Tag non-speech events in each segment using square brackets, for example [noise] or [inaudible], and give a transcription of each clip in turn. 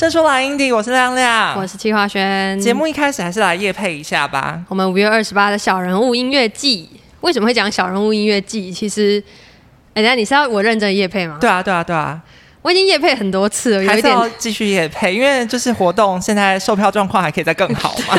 生出来 Indy，我是亮亮，我是戚华轩。节目一开始还是来夜配一下吧。我们五月二十八的小人物音乐季，为什么会讲小人物音乐季？其实，哎，那你是要我认真夜配吗？对啊，对啊，对啊，我已经夜配很多次了，有一点继续夜配，因为就是活动现在售票状况还可以再更好嘛。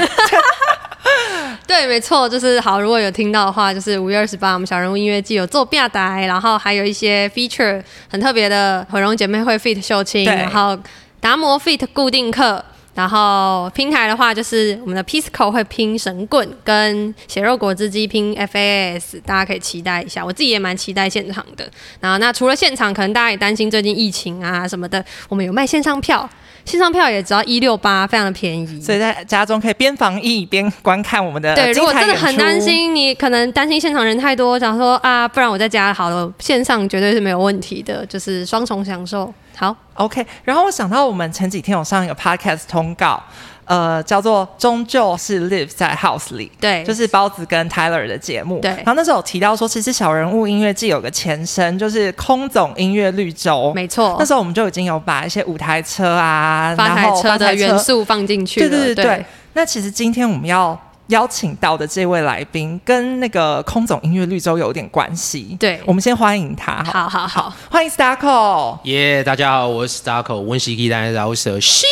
[laughs] 对，没错，就是好。如果有听到的话，就是五月二十八，我们小人物音乐季有做表台，然后还有一些 feature 很特别的毁容姐妹会 fit 秀清，然后达摩 fit 固定课，然后拼台的话就是我们的 Pisco 会拼神棍，跟血肉果汁机拼 FAS，大家可以期待一下。我自己也蛮期待现场的。然后那除了现场，可能大家也担心最近疫情啊什么的，我们有卖线上票。线上票也只要一六八，非常的便宜，所以在家中可以边防疫边观看我们的。对，如果真的很担心，你可能担心现场人太多，想说啊，不然我在家好了，线上绝对是没有问题的，就是双重享受。好，OK。然后我想到我们前几天有上一个 Podcast 通告。呃，叫做终究是 live 在 house 里，对，就是包子跟 Tyler 的节目，对。然后那时候有提到说，其实小人物音乐季有个前身，就是空总音乐绿洲，没错。那时候我们就已经有把一些舞台车啊，发台车的元素放进去了，对对对对。那其实今天我们要。邀请到的这位来宾跟那个空总音乐绿洲有点关系，对，我们先欢迎他，好好好，欢迎 Starco，耶，大家好，我是 Starco，温习吉丹饶舌，是，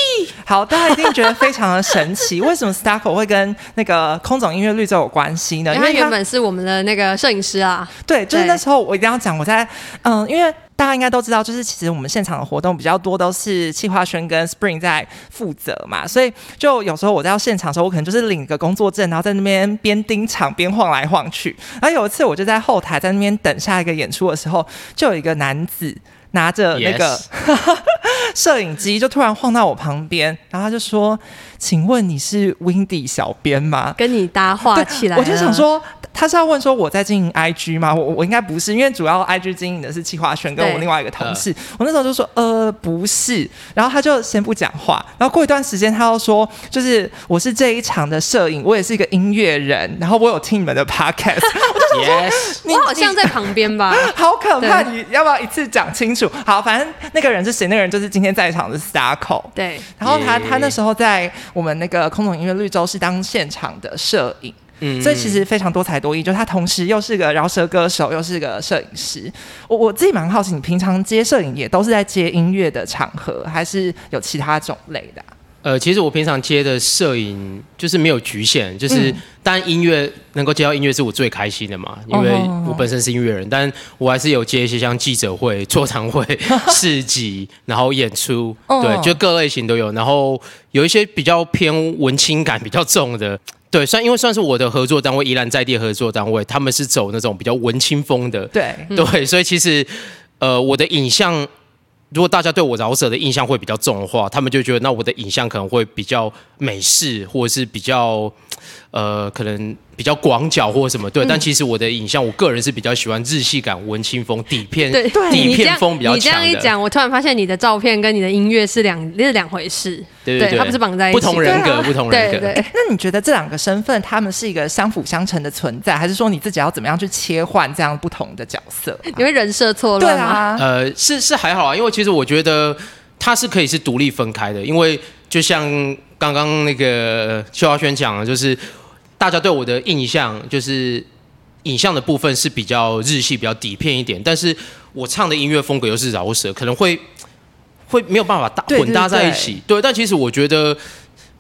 好，大家一定觉得非常的神奇，[laughs] 为什么 Starco 会跟那个空总音乐绿洲有关系呢？因为原本是我们的那个摄影师啊，对，就是那时候我一定要讲，我在，嗯，因为。大家应该都知道，就是其实我们现场的活动比较多，都是气化轩跟 Spring 在负责嘛，所以就有时候我在现场的时候，我可能就是领个工作证，然后在那边边盯场边晃来晃去。然后有一次，我就在后台在那边等下一个演出的时候，就有一个男子拿着那个 [laughs] 摄影机，就突然晃到我旁边，然后他就说：“请问你是 Windy 小编吗？”跟你搭话起来，我就想说。他是要问说我在经营 IG 吗？我我应该不是，因为主要 IG 经营的是戚华轩跟我另外一个同事。我那时候就说呃不是，然后他就先不讲话。然后过一段时间，他又说就是我是这一场的摄影，我也是一个音乐人。然后我有听你们的 Podcast，[laughs] 我就说你好像在旁边吧？[laughs] 好可怕！你要不要一次讲清楚？好，反正那个人是谁？那个人就是今天在场的 Starco。对，然后他他那时候在我们那个空总音乐绿洲是当现场的摄影。嗯，所以其实非常多才多艺，就他同时又是个饶舌歌手，又是个摄影师。我我自己蛮好奇，你平常接摄影也都是在接音乐的场合，还是有其他种类的？呃，其实我平常接的摄影就是没有局限，就是当音乐能够接到音乐是我最开心的嘛，因为我本身是音乐人，但我还是有接一些像记者会、座谈会、[laughs] 市集，然后演出，对，就各类型都有。然后有一些比较偏文青感比较重的。对，算因为算是我的合作单位，宜兰在地合作单位，他们是走那种比较文青风的。对对，所以其实，呃，我的影像，如果大家对我饶舌的印象会比较重的话，他们就觉得那我的影像可能会比较美式，或者是比较，呃，可能。比较广角或什么对，但其实我的影像，我个人是比较喜欢日系感、文青风、底片、[laughs] 底片风比较强你这样一讲，我突然发现你的照片跟你的音乐是两是两回事，对对，它不是绑在一起，不同人格，不同人格。那你觉得这两个身份，他们是一个相辅相成的存在，还是说你自己要怎么样去切换这样不同的角色？因为人设错乱吗？呃，是是还好啊，因为其实我觉得它是可以是独立分开的，因为就像刚刚那个邱华轩讲的，就是。大家对我的印象就是影像的部分是比较日系、比较底片一点，但是我唱的音乐风格又是饶舌，可能会会没有办法搭混搭在一起。对，但其实我觉得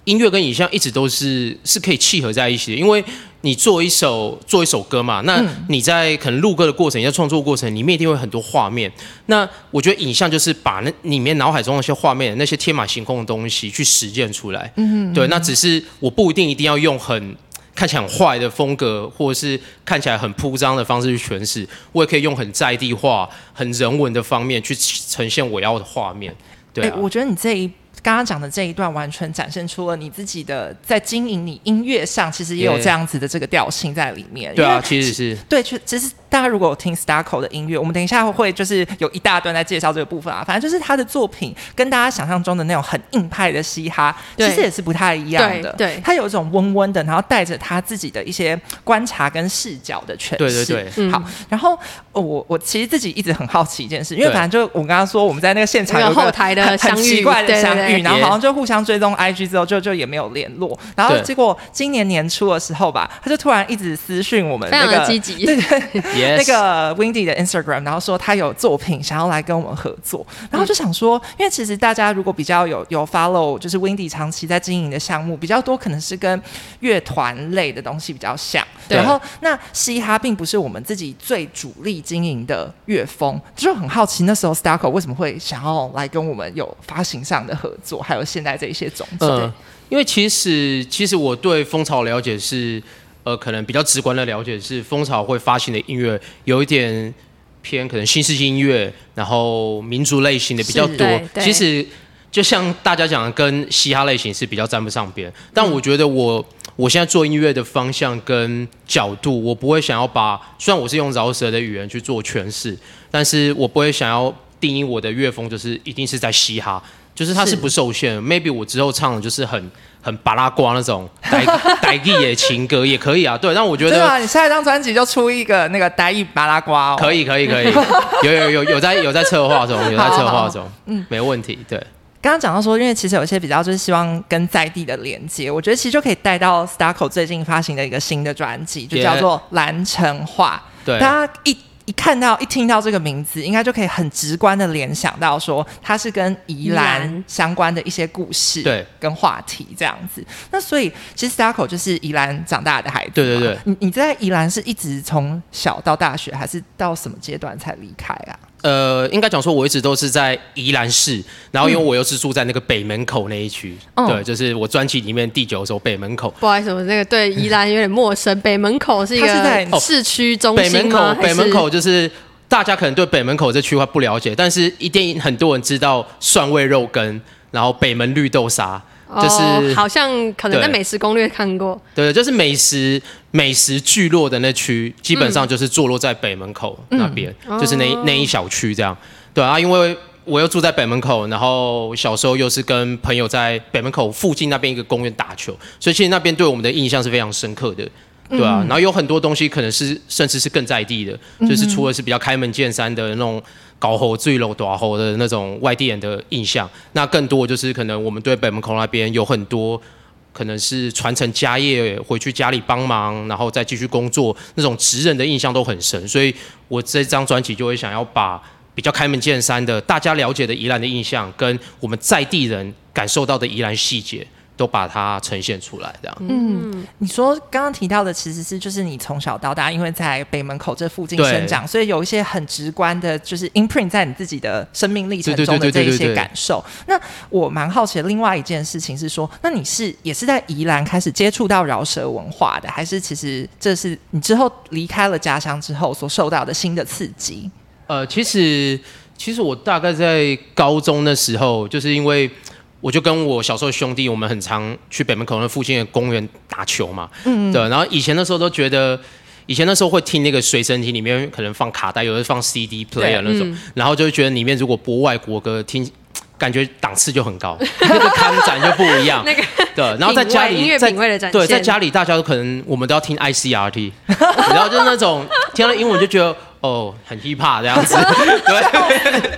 音乐跟影像一直都是是可以契合在一起的，因为。你做一首做一首歌嘛，那你在可能录歌的过程，你在创作过程里面一定会很多画面。那我觉得影像就是把那里面脑海中那些画面、那些天马行空的东西去实践出来。嗯，对。那只是我不一定一定要用很看起来很坏的风格，或者是看起来很铺张的方式去诠释，我也可以用很在地化、很人文的方面去呈现我要的画面。对，我觉得你这一。刚刚讲的这一段，完全展现出了你自己的在经营你音乐上，其实也有这样子的这个调性在里面。对啊，其实是对，其实大家如果有听 Starco 的音乐，我们等一下会就是有一大段在介绍这个部分啊。反正就是他的作品跟大家想象中的那种很硬派的嘻哈，其实也是不太一样的。对，他有一种温温的，然后带着他自己的一些观察跟视角的诠释。对对对，好。然后我我其实自己一直很好奇一件事，因为反正就我刚刚说我们在那个现场有后台的很奇怪的相遇，然后好像就互相追踪 IG 之后就就也没有联络，然后结果今年年初的时候吧，他就突然一直私讯我们，那个积极，[laughs] 对对，那个 Windy 的 Instagram，然后说他有作品想要来跟我们合作，然后就想说，因为其实大家如果比较有有 follow，就是 Windy 长期在经营的项目比较多，可能是跟乐团类的东西比较像，然后那嘻哈并不是我们自己最主力经营的乐风，就很好奇那时候 Starco 为什么会想要来跟我们有发行上的合作，还有现在这一些种子。因为其实，其实我对蜂巢了解是，呃，可能比较直观的了解是，蜂巢会发行的音乐有一点偏可能新世纪音乐，然后民族类型的比较多。其实就像大家讲的，跟嘻哈类型是比较沾不上边。但我觉得我我现在做音乐的方向跟角度，我不会想要把，虽然我是用饶舌的语言去做诠释，但是我不会想要定义我的乐风就是一定是在嘻哈。就是它是不受限，maybe 我之后唱的就是很很巴拉瓜那种呆 [laughs] 呆意的情歌也可以啊，对。但我觉得，对啊，你下一张专辑就出一个那个呆意巴拉瓜哦。可以可以可以，有有有有在有在策划中，有在策划中，嗯，没问题。对，刚刚讲到说，因为其实有些比较就是希望跟在地的连接，我觉得其实就可以带到 Starco 最近发行的一个新的专辑，就叫做《蓝城话》。对，大家一。一看到一听到这个名字，应该就可以很直观的联想到说，它是跟宜兰相关的一些故事，对，跟话题这样子。那所以其实 Starco 就是宜兰长大的孩子，对对对。你你在宜兰是一直从小到大学，还是到什么阶段才离开啊？呃，应该讲说，我一直都是在宜兰市，然后因为我又是住在那个北门口那一区，对，就是我专辑里面第九首北门口。不好意思，我那个对宜兰有点陌生。北门口是一个市区中心北门口，北门口就是大家可能对北门口这区块不了解，但是一定很多人知道蒜味肉羹，然后北门绿豆沙。就是好像可能在美食攻略看过，对，就是美食美食聚落的那区，基本上就是坐落在北门口那边，就是那那一小区这样。对啊，因为我又住在北门口，然后小时候又是跟朋友在北门口附近那边一个公园打球，所以其实那边对我们的印象是非常深刻的。对啊，然后有很多东西可能是甚至是更在地的，就是除了是比较开门见山的那种。高吼最楼大吼的那种外地人的印象，那更多就是可能我们对北门口那边有很多可能是传承家业，回去家里帮忙，然后再继续工作，那种职人的印象都很深，所以我这张专辑就会想要把比较开门见山的大家了解的宜兰的印象，跟我们在地人感受到的宜兰细节。都把它呈现出来，这样。嗯，你说刚刚提到的其实是就是你从小到大，因为在北门口这附近生长，所以有一些很直观的，就是 imprint 在你自己的生命历程中的这一些感受。那我蛮好奇的，另外一件事情是说，那你是也是在宜兰开始接触到饶舌文化的，还是其实这是你之后离开了家乡之后所受到的新的刺激？呃，其实其实我大概在高中的时候，就是因为。我就跟我小时候兄弟，我们很常去北门口那附近的公园打球嘛。嗯对，然后以前的时候都觉得，以前那时候会听那个随身听，里面可能放卡带，有的放 CD player 那种，然后就觉得里面如果播外国歌，听感觉档次就很高，[laughs] 那个看展就不一样。那个对，然后在家里在对，在家里大家都可能我们都要听 ICRT，[laughs] 然后就是那种听了英文就觉得哦很 hip hop 这样子，[laughs] 对。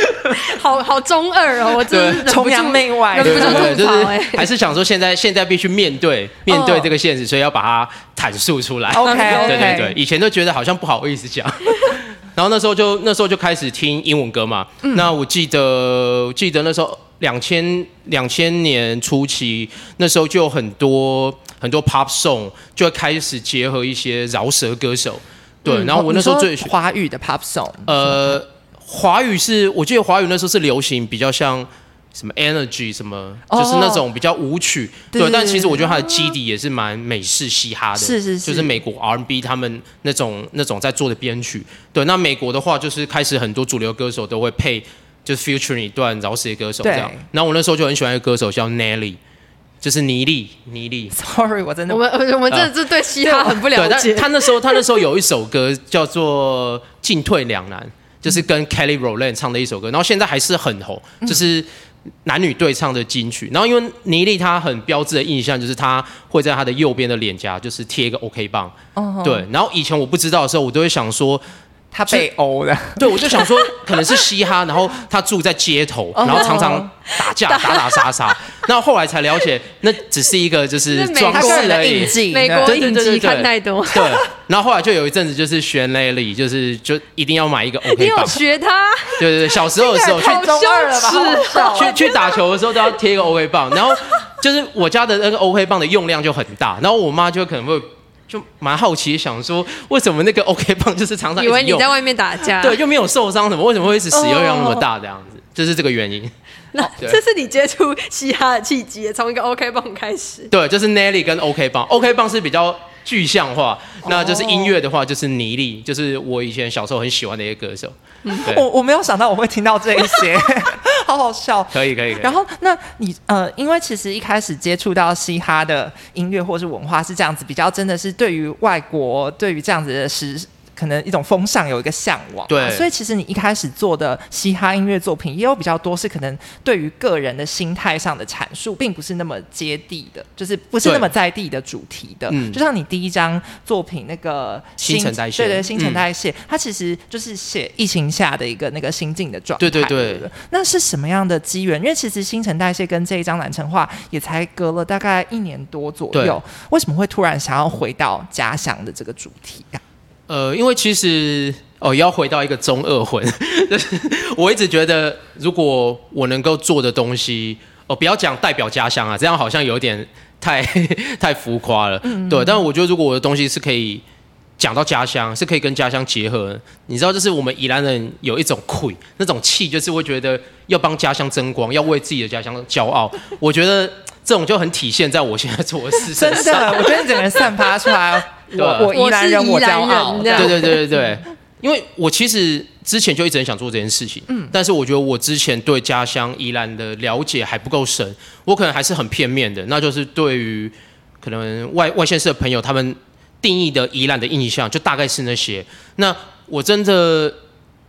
[laughs] 好好中二哦，我真的崇洋媚外，对对对，就是还是想说现在现在必须面对面对这个现实，所以要把它阐述出来。OK，对对对，以前都觉得好像不好意思讲，[laughs] 然后那时候就那时候就开始听英文歌嘛。那我记得记得那时候两千两千年初期，那时候就有很多很多 pop song 就会开始结合一些饶舌歌手。对，然后我那时候最华语的 pop song，呃。华语是，我记得华语那时候是流行比较像什么 Energy 什么，就是那种比较舞曲。对，但其实我觉得它的基底也是蛮美式嘻哈的，是是是，就是美国 R&B 他们那种那种在做的编曲。对，那美国的话就是开始很多主流歌手都会配，就是 featuring 一段饶舌歌手这样。然后我那时候就很喜欢一个歌手叫 Nelly，就是尼利，尼利。Sorry，我真的我们我们真的是对嘻哈很不了解。他那时候他那时候有一首歌叫做《进退两难》，就是跟 Kelly Rowland 唱的一首歌，然后现在还是很红，就是男女对唱的金曲。然后因为倪莉她很标志的印象就是她会在她的右边的脸颊就是贴一个 OK 棒，哦对。然后以前我不知道的时候，我都会想说，他被殴了，对我就想说可能是嘻哈，然后他住在街头，然后常常打架打打杀杀。[laughs] 那后来才了解，那只是一个就是装饰而已。印记，美国对影集对对对对看太多，对，然后后来就有一阵子就是学 Lely，就是就一定要买一个你 OK 有棒。学他？对对对，小时候的时候去中二了吧？去去打球的时候都要贴一个 OK 棒，然后就是我家的那个 OK 棒的用量就很大，然后我妈就可能会就蛮好奇，想说为什么那个 OK 棒 [laughs] 就是常常以为你在外面打架？对，又没有受伤什么，为什么会一直使用量那么大这样子？就是这个原因。[laughs] 那对这是你接触嘻哈的契机，从一个 OK 棒开始。对，就是 Nelly 跟 OK 棒，OK 棒是比较具象化，那就是音乐的话就是尼利，就是我以前小时候很喜欢的一些歌手。对，我我没有想到我会听到这一些，[laughs] 好好笑。可以可以可以。然后，那你呃，因为其实一开始接触到嘻哈的音乐或是文化是这样子，比较真的是对于外国对于这样子的时可能一种风尚有一个向往嘛，对所以其实你一开始做的嘻哈音乐作品也有比较多是可能对于个人的心态上的阐述，并不是那么接地的，就是不是那么在地的主题的。嗯就像你第一张作品那个新陈代谢对对，新陈嗯代谢，它其实就是写疫情下的一个那个心境的状态。对对对不那是什么样的机缘？因为其实新陈代谢跟这一张蓝城画也才隔了大概一年多左右，为什么会突然想要回到家乡的这个主题啊？呃，因为其实哦，要回到一个中二魂，[laughs] 就是我一直觉得，如果我能够做的东西，哦，不要讲代表家乡啊，这样好像有点太 [laughs] 太浮夸了。对，但我觉得如果我的东西是可以讲到家乡，是可以跟家乡结合的，你知道，就是我们宜兰人有一种愧，那种气，就是会觉得要帮家乡争光，要为自己的家乡骄傲。我觉得这种就很体现在我现在做的事真身上。的，我觉得你整个人散发出来，我我宜兰人，我骄傲。对对对对对，[laughs] 因为我其实之前就一直很想做这件事情，嗯，但是我觉得我之前对家乡宜兰的了解还不够深，我可能还是很片面的，那就是对于可能外外县市的朋友他们定义的宜兰的印象，就大概是那些。那我真的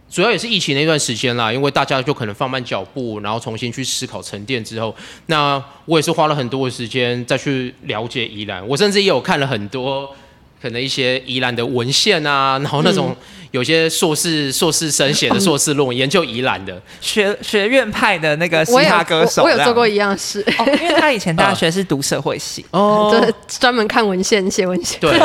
主要也是疫情那段时间啦，因为大家就可能放慢脚步，然后重新去思考沉淀之后，那我也是花了很多的时间再去了解宜兰，我甚至也有看了很多。可能一些宜兰的文献啊，[laughs] 然后那种有些硕士硕士生写的 [laughs] 硕士论文，研究宜兰的，学学院派的那个嘻哈歌手，我，我有做过一样事，哦，因为他以前大学 [laughs] 是读社会系，哦就是专门看文献、写文献。对，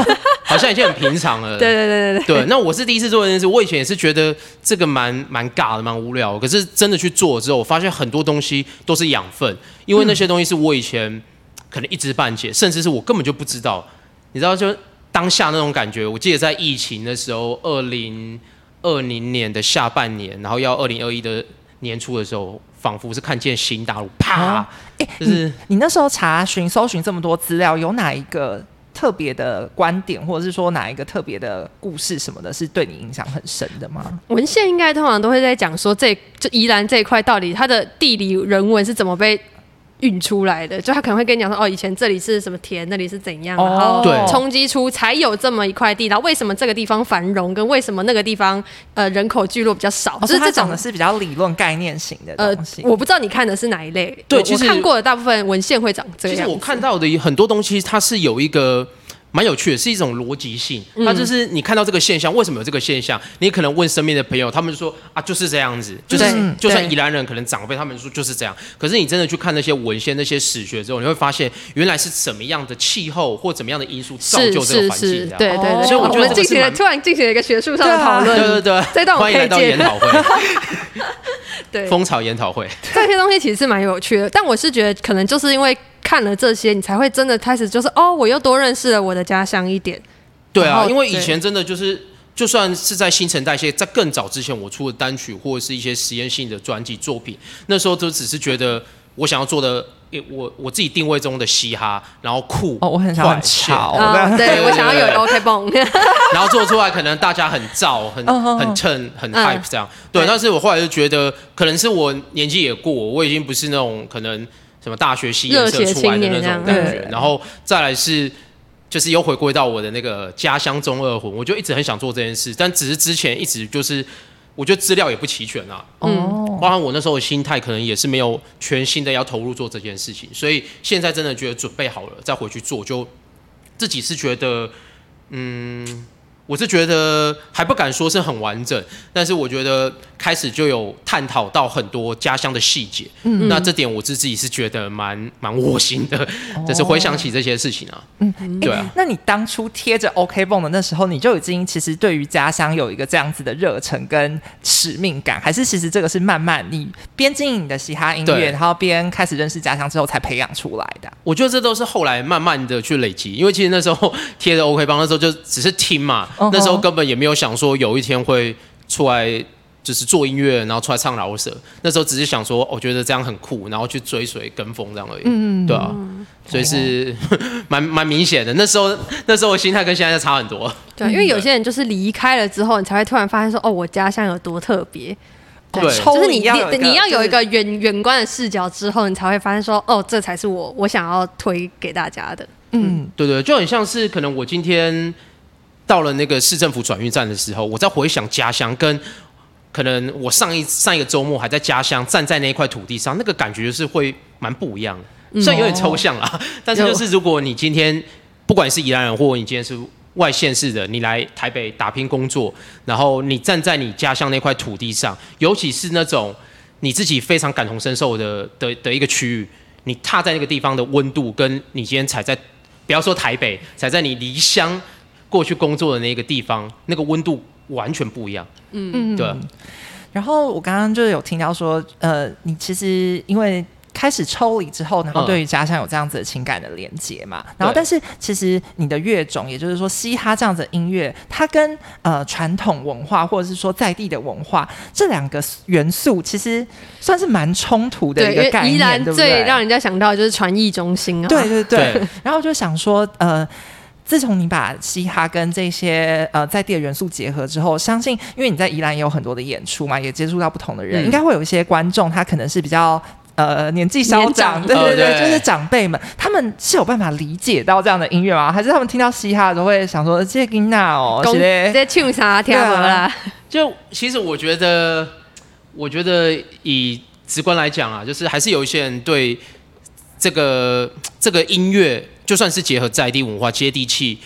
好像已经很平常了。对对对对对。对，那我是第一次做这件事，我以前也是觉得这个蛮蛮尬的，蛮无聊的。可是真的去做之后，我发现很多东西都是养分，因为那些东西是我以前可能一知半解，甚至是我根本就不知道。你知道，就当下那种感觉，我记得在疫情的时候，二零二零年的下半年，然后要二零二一的年初的时候，仿佛是看见新大陆，啪，哦哎就是你那时候查询、搜寻这么多资料，有哪一个特别的观点，或者是说哪一个特别的故事什么的，是对你影响很深的吗？文献应该通常都会在讲说这这宜兰这一块到底它的地理人文是怎么被运出来的，就他可能会跟你讲说哦，以前这里是什么田，那里是怎样，哦然后对冲击出才有这么一块地，然后为什么这个地方繁荣，跟为什么那个地方呃人口聚落比较少，哦，就这种就是是他讲的。是比较理论概念型的呃东西。，我不知道你看的是哪一类，我对其实我看过的大部分文献会长这样。其实我看到的很多东西，它是有一个蛮有趣的，是一种逻辑性。那就是你看到这个现象，为什么有这个现象？你可能问身边的朋友，他们就说啊，就是这样子，就是对就算宜兰人可能长辈他们说就是这样。可是你真的去看那些文献、那些史学之后，你会发现原来是怎么样的气候或怎么样的因素造就这个是环境是，这样。对对所以我觉得们进行了这是突然进行了一个学术上的讨论，对对对，这段我欢迎来到可以接研讨会，[laughs] 对，蜂巢研讨会。这些东西其实是蛮有趣的，但我是觉得可能就是因为看了这些，你才会真的开始就是哦，我又多认识了我的家乡一点。对啊，因为以前真的就是，就算是在新陈代谢，在更早之前，我出的单曲或者是一些实验性的专辑作品，那时候都只是觉得我想要做的，我我自己定位中的嘻哈，然后酷，哦，我很想快很潮啊，的，对对我想要有对。对 OK 蹦，[laughs] 然后做出来可能大家很 [laughs] 燥、很很蹭、很嗯 hype 这样。对，对。但是我后来就觉得，可能是我年纪也过，我已经不是那种可能什么大学系颜色出来的那种感觉，然后再来是就是又回归到我的那个家乡中二魂，我就一直很想做这件事，但只是之前一直就是我觉得资料也不齐全啊，嗯，包含我那时候的心态可能也是没有全新的要投入做这件事情，所以现在真的觉得准备好了再回去做，就自己是觉得嗯。我是觉得还不敢说是很完整，但是我觉得开始就有探讨到很多家乡的细节，嗯，那这点我自己是觉得蛮蛮窝心的，就是回想起这些事情啊，嗯，对啊。那你当初贴着 OK 泵的那时候，你就已经其实对于家乡有一个这样子的热忱跟使命感，还是其实这个是慢慢你边经营你的嘻哈音乐，然后边开始认识家乡之后才培养出来的？我觉得这都是后来慢慢的去累积，因为其实那时候贴着 OK 泵那时候就只是听嘛。那时候根本也没有想说有一天会出来就是做音乐，然后出来唱饶舌。那时候只是想说，我觉得这样很酷，然后去追随跟风这样而已。嗯对啊，所以是 [laughs] 蛮蛮明显的。那时候那时候我心态跟现在差很多。对，因为有些人就是离开了之后，你才会突然发现说，哦，我家乡有多特别。对，就是你你你要有一个远远观的视角之后，你才会发现说，哦，这才是我我想要推给大家的。嗯，对对，就很像是可能我今天。到了那个市政府转运站的时候，我在回想家乡，跟可能我上一上一个周末还在家乡站在那一块土地上，那个感觉是会蛮不一样的。虽然有点抽象 [laughs] 啦，但是就是如果你今天不管是宜兰人，或你今天是外县市的，你来台北打拼工作，然后你站在你家乡那块土地上，尤其是那种你自己非常感同身受的的的一个区域，你踏在那个地方的温度，跟你今天踩在不要说台北，踩在你离乡。过去工作的那个地方，那个温度完全不一样。嗯嗯，对。然后我刚刚就是有听到说，呃，你其实因为开始抽离之后，然后对于家乡有这样子的情感的连接嘛。然后，但是其实你的乐种，也就是说嘻哈这样子的音乐，它跟呃传统文化或者是说在地的文化这两个元素，其实算是蛮冲突的一个概念，对不对？最让人家想到就是传艺中心啊。对对对。然后就想说，呃。自从你把嘻哈跟这些呃在地的元素结合之后，相信因为你在宜兰也有很多的演出嘛，也接触到不同的人，应该会有一些观众，他可能是比较呃年纪稍长，对对对，就是长辈们，他们是有办法理解到这样的音乐吗？还是他们听到嘻哈都会想说这音娜哦，直接唱啥听不啦？就其实我觉得，我觉得以直观来讲啊，就是还是有一些人对这个这个音乐。就算是结合在地文化、接地气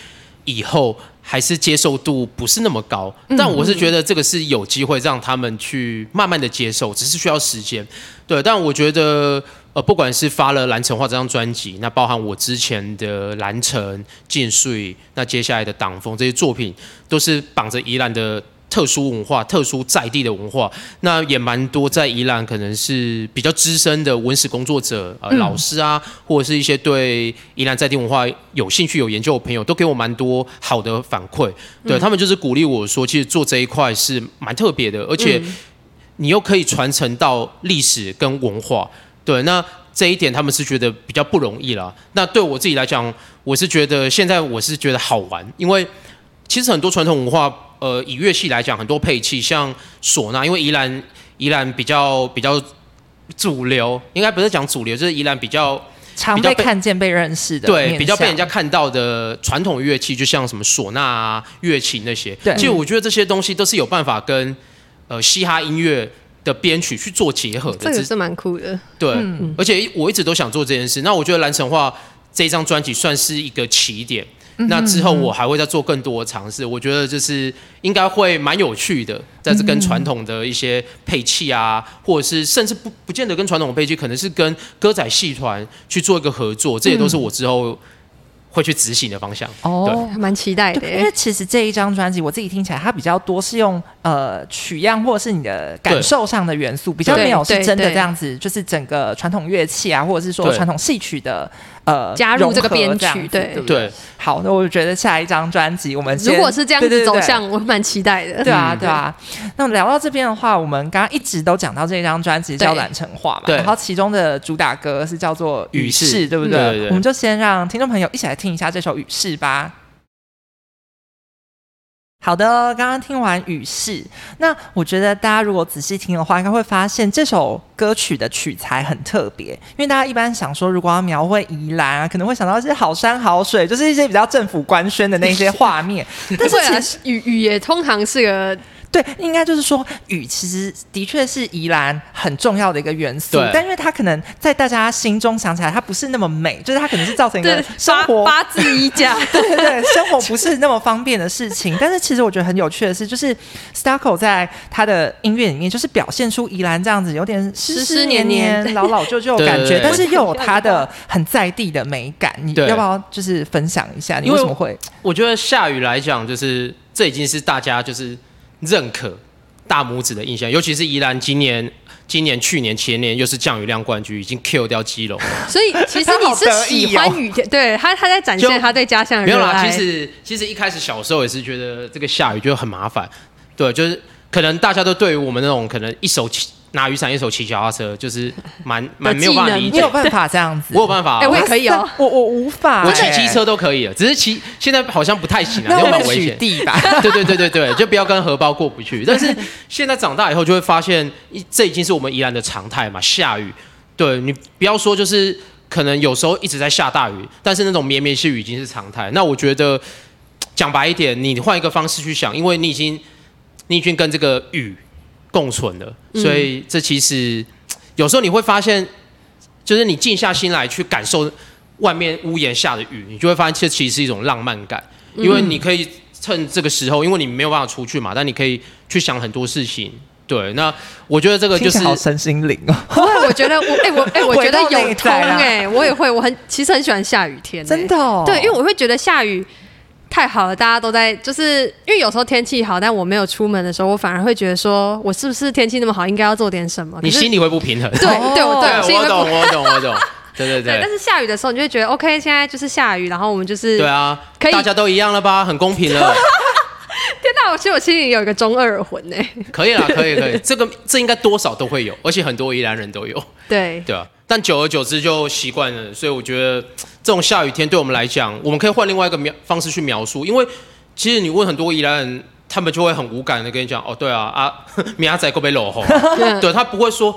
以后，还是接受度不是那么高。但我是觉得这个是有机会让他们去慢慢的接受，只是需要时间。对，但我觉得呃，不管是发了《蓝城话》这张专辑，那包含我之前的《蓝城》《进水》，那接下来的《党风》这些作品，都是绑着宜兰的。特殊文化、特殊在地的文化，那也蛮多。在宜兰，可能是比较资深的文史工作者、呃老师啊，或者是一些对宜兰在地文化有兴趣、有研究的朋友，都给我蛮多好的反馈。对他们就是鼓励我说，其实做这一块是蛮特别的，而且你又可以传承到历史跟文化。对，那这一点他们是觉得比较不容易了。那对我自己来讲，我是觉得现在我是觉得好玩，因为其实很多传统文化。呃，以乐器来讲，很多配器像唢呐，因为宜兰宜兰比较比较主流，应该不是讲主流，就是宜兰比较常被看见、被认识的，对，比较被人家看到的传统乐器，就像什么唢呐啊、乐器那些。对，其实我觉得这些东西都是有办法跟呃嘻哈音乐的编曲去做结合的，这个是蛮酷的。对，而且我一直都想做这件事。那我觉得蓝城话这张专辑算是一个起点。那之后我还会再做更多的尝试，我觉得就是应该会蛮有趣的，在这跟传统的一些配器啊，或者是甚至不不见得跟传统的配器，可能是跟歌仔戏团去做一个合作，这也都是我之后。会去执行的方向哦，蛮期待的。因为其实这一张专辑，我自己听起来，它比较多是用呃取样或者是你的感受上的元素，比较没有是真的这样子，就是整个传统乐器啊，或者是说传统戏曲的呃加入这个编曲，对对。好，那我觉得下一张专辑，我们如果是这样子走向，我蛮期待的。对啊，对啊。那聊到这边的话，我们刚刚一直都讲到这张专辑叫《染成画》嘛，然后其中的主打歌是叫做《雨势》，对不对？我们就先让听众朋友一起来听一下这首《雨势》吧。好的，刚刚听完雨势，那我觉得大家如果仔细听的话，应该会发现这首歌曲的取材很特别。因为大家一般想说，如果要描绘宜兰啊，可能会想到一些好山好水，就是一些比较政府官宣的那些画面。[laughs] 但是其实雨雨也通常是个。对，应该就是说，雨其实的确是宜兰很重要的一个元素，但因为它可能在大家心中想起来，它不是那么美，就是它可能是造成一个生活八字衣架，[laughs] 对对对，生活不是那么方便的事情。但是其实我觉得很有趣的是，就是 Starco 在他的音乐里面，就是表现出宜兰这样子有点湿湿黏黏、老老旧旧的感觉，但是又有它的很在地的美感。你要不要就是分享一下？你为什么会？我觉得下雨来讲，就是这已经是大家就是。认可大拇指的印象，尤其是宜兰今年、今年、去年、前年又是降雨量冠军，已经 Q 掉基隆。所以其实你是喜欢雨天，对他他在展现他对家乡的没有啦。其实其实一开始小时候也是觉得这个下雨就很麻烦，对，就是可能大家都对于我们那种可能一手拿雨伞一手骑脚踏车，就是蛮蛮没有办法理解。你有办法这样子？我有办法，哎，我也可以哦。我我无法，我骑机车都可以了，只是骑现在好像不太行了，有点危险。地吧？对对对对对，就不要跟荷包过不去。但是现在长大以后就会发现，这已经是我们宜兰的常态嘛。下雨，对你不要说就是可能有时候一直在下大雨，但是那种绵绵细雨已经是常态。那我觉得讲白一点，你换一个方式去想，因为你已经你已经跟这个雨。共存的，所以这其实有时候你会发现，就是你静下心来去感受外面屋檐下的雨，你就会发现这其实是一种浪漫感，因为你可以趁这个时候，因为你没有办法出去嘛，但你可以去想很多事情。对，那我觉得这个就是好身心灵哦。我觉得 [laughs] 我哎我哎我觉得有通哎，我也会，我很其实很喜欢下雨天，真的。对，因为我会觉得下雨。太好了，大家都在，就是因为有时候天气好，但我没有出门的时候，我反而会觉得说，我是不是天气那么好，应该要做点什么？你心里会不平衡？对对，我对，[laughs] 我懂，我懂，我懂。对对对。但是下雨的时候，你就会觉得 OK，现在就是下雨，然后我们就是对啊，可以大家都一样了吧？很公平了。[laughs] 天哪，我其实我心里有一个中二魂呢。可以啦，可以可以，这个这应该多少都会有，而且很多宜兰人都有。对对啊。但久而久之就习惯了，所以我觉得这种下雨天对我们来讲，我们可以换另外一个描方式去描述，因为其实你问很多宜兰人，他们就会很无感的跟你讲，哦，对啊啊，[laughs] 明仔够被落后，对他不会说。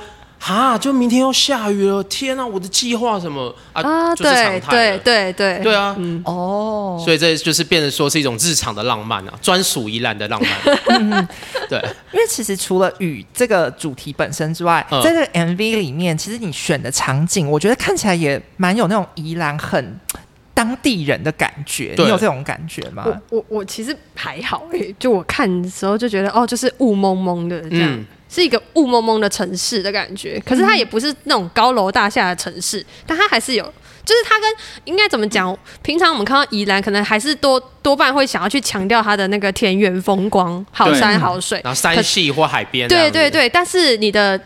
啊！就明天要下雨了，天啊！我的计划什么啊？就是常态对对对对啊！哦，所以这就是变成说是一种日常的浪漫啊，专属宜兰的浪漫。[laughs] [laughs] 对，因为其实除了雨这个主题本身之外，在这个 MV 里面，其实你选的场景，我觉得看起来也蛮有那种宜兰很 [tsk] 当地人的感觉。你有这种感觉吗？我我我其实还好诶，就我看的时候就觉得哦，就是雾蒙蒙的这样。是一个雾蒙蒙的城市的感觉，可是它也不是那种高楼大厦的城市，但它还是有，就是它跟应该怎么讲？平常我们看到宜兰，可能还是多多半会想要去强调它的那个田园风光、好山好水，然后山系或海边。对对对，但是你的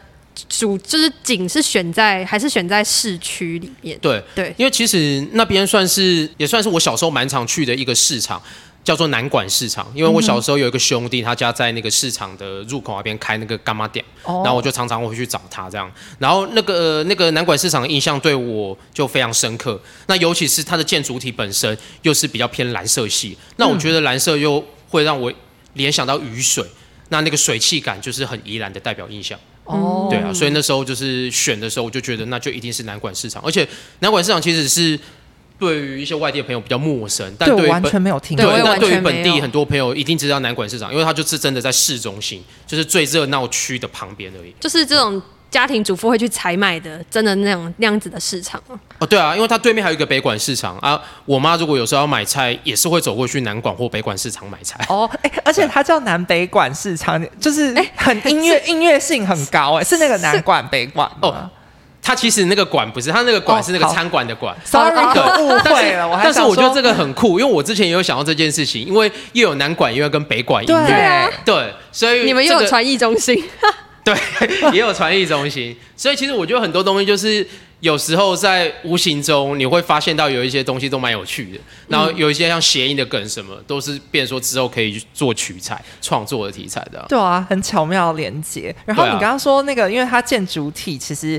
主就是景是选在还是选在市区里面？对对，因为其实那边算是也算是我小时候蛮常去的一个市场。叫做南管市场，因为我小时候有一个兄弟，他家在那个市场的入口那边开那个干妈店，然后我就常常会去找他这样。然后那个那个南管市场的印象对我就非常深刻，那尤其是它的建筑体本身又是比较偏蓝色系，那我觉得蓝色又会让我联想到雨水，那那个水汽感就是很宜兰的代表印象。哦，对啊，所以那时候就是选的时候，我就觉得那就一定是南管市场，而且南管市场其实是。对于一些外地的朋友比较陌生，但对完全没有听过。对，但对于本地很多朋友一定知道南管市场，因为它就是真的在市中心，就是最热闹区的旁边而已。就是这种家庭主妇会去采买的，真的那种那样子的市场哦，对啊，因为它对面还有一个北管市场啊。我妈如果有时候要买菜，也是会走过去南管或北管市场买菜。哦，哎，而且它叫南北管市场，就是很音乐音乐性很高哎，是那个南管北管哦。它其实那个馆不是，他那个馆是那个餐馆的馆。Sorry，[laughs] 误会了。但是我觉得这个很酷，因为我之前也有想到这件事情，因为又有南馆，又要跟北馆音乐，对，所以你们又有传艺中心，[laughs] 对，也有传艺中心。所以其实我觉得很多东西就是有时候在无形中你会发现到有一些东西都蛮有趣的，然后有一些像谐音的梗什么，都是变说之后可以做取材创作的题材的。对啊，很巧妙连接。然后你刚刚说那个，因为它建筑体其实。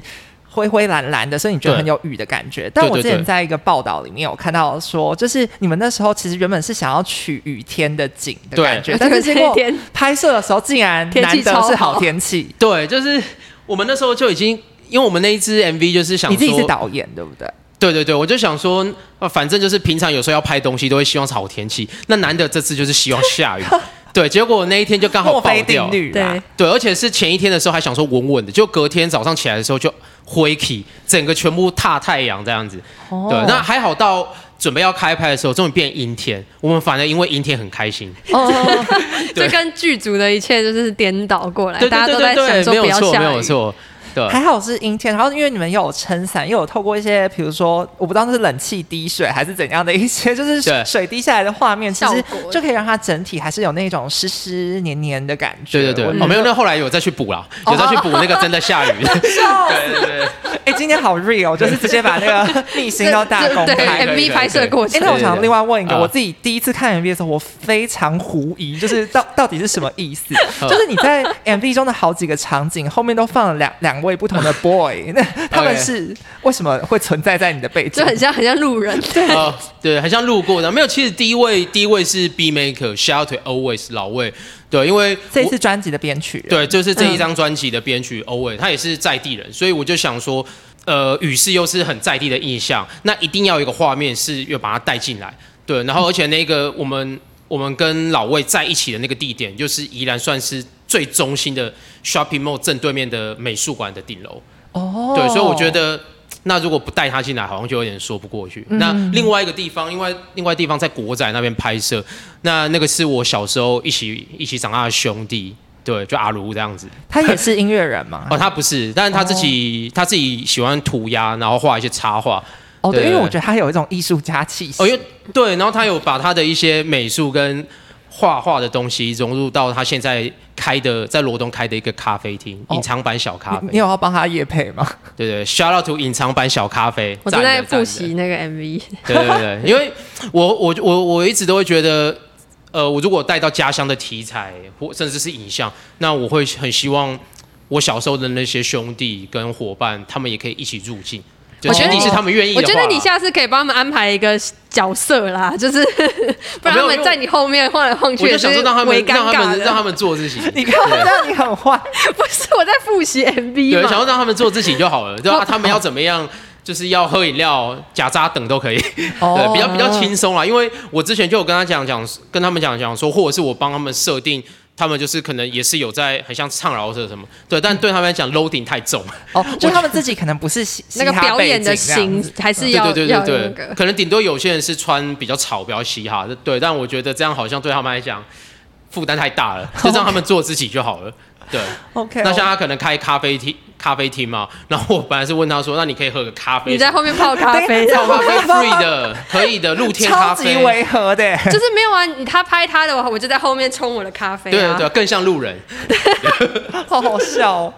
灰灰蓝蓝的，所以你觉得很有雨的感觉。但我之前在一个报道里面有看到说，就是你们那时候其实原本是想要取雨天的景的感觉，但 [laughs] 是结果拍摄的时候竟然难得是好天气。[laughs] 对，就是我们那时候就已经，因为我们那一支 MV 就是想你自己是导演对不对？对对对，我就想说，反正就是平常有时候要拍东西都会希望是好天气，那难得这次就是希望下雨。[laughs] 对，结果那一天就刚好爆掉。对对，而且是前一天的时候还想说稳稳的，就隔天早上起来的时候就灰起，整个全部踏太阳这样子。对，那还好到准备要开拍的时候，终于变阴天，我们反而因为阴天很开心。哦，[laughs] 就跟剧组的一切就是颠倒过来，大家都在想说不要下雨。没有错。还好是阴天，然后因为你们又有撑伞，又有透过一些，比如说我不知道那是冷气滴水还是怎样的一些，就是水滴下来的画面，其实就可以让它整体还是有那种湿湿黏黏的感觉。对对对，哦没有，那后来有再去补了，有再去补那个真的下雨。对对对，哎，今天好 real，[laughs] 就是直接把那个逆行都大公开。MV 拍摄过程。那我想另外问一个，我自己第一次看 MV 的时候，我非常狐疑，就是到 [laughs] 到底是什么意思？就是你在 MV 中的好几个场景后面都放了两两位不同的 [laughs] boy。那他们是为什么会存在在你的背景？就很像很像路人，对，对，很像路过的。没有，其实第一位第一位是 B Maker，Shout Always 老魏，对，因为这次专辑的编曲，对，就是这一张专辑的编曲 Always，他也是在地人，所以我就想说，呃，雨势又是很在地的印象，那一定要有一个画面是要把它带进来，对，然后而且那个我们我们跟老魏在一起的那个地点，就是依然算是最中心的 Shopping Mall 正对面的美术馆的顶楼。哦，对，所以我觉得，那如果不带他进来，好像就有点说不过去。那另外一个地方，因为另外地方在国仔那边拍摄，那那个是我小时候一起一起长大的兄弟，对，就阿如这样子。他也是音乐人嘛？[laughs] 哦，他不是，但是他自己他自己喜欢涂鸦，然后画一些插画。哦，对，因为我觉得他有一种艺术家气息。哦，因为对，然后他有把他的一些美术跟。画画的东西融入到他现在开的在罗东开的一个咖啡厅，隐藏版小咖啡。你有要帮他夜配吗？[laughs] 对对，shout out to 隐藏版小咖啡。我正在复习那个 MV。[laughs] 对对对，因为我我我我一直都会觉得，呃，我如果带到家乡的题材或甚至是影像，那我会很希望我小时候的那些兄弟跟伙伴，他们也可以一起入境。我觉得你是他们愿意。我觉得你下次可以帮他们安排一个角色啦，[laughs] 就是不然他们在你后面晃来晃去，我就想说让他们让他们让他们做自己。[laughs] 你看这样你很坏，[laughs] 不是我在复习 MV 对，想要让他们做自己就好了，对吧？他们要怎么样，就是要喝饮料、假扎等都可以，对，比较比较轻松啦。因为我之前就有跟他讲讲，跟他们讲讲说，或者是我帮他们设定。他们就是可能也是有在很像唱饶舌什么，对，但对他们来讲 loading 太重。哦，[laughs] 就他们自己可能不是 [laughs] 那个表演的型，还是要对对对对，可能顶多有些人是穿比较潮、比较嘻哈的，对，但我觉得这样好像对他们来讲负担太大了，就让他们做自己就好了，对，[laughs] OK。那像他可能开咖啡厅。咖啡厅嘛，[laughs] 然后我本来是问他说：“那你可以喝个咖啡？”你在后面泡咖啡，泡咖啡 free 的，可以的，露天咖啡。超级违和的，就是没有啊。你他拍他的话，我就在后面冲我的咖啡。对对对，更像路人，[laughs] 好好笑。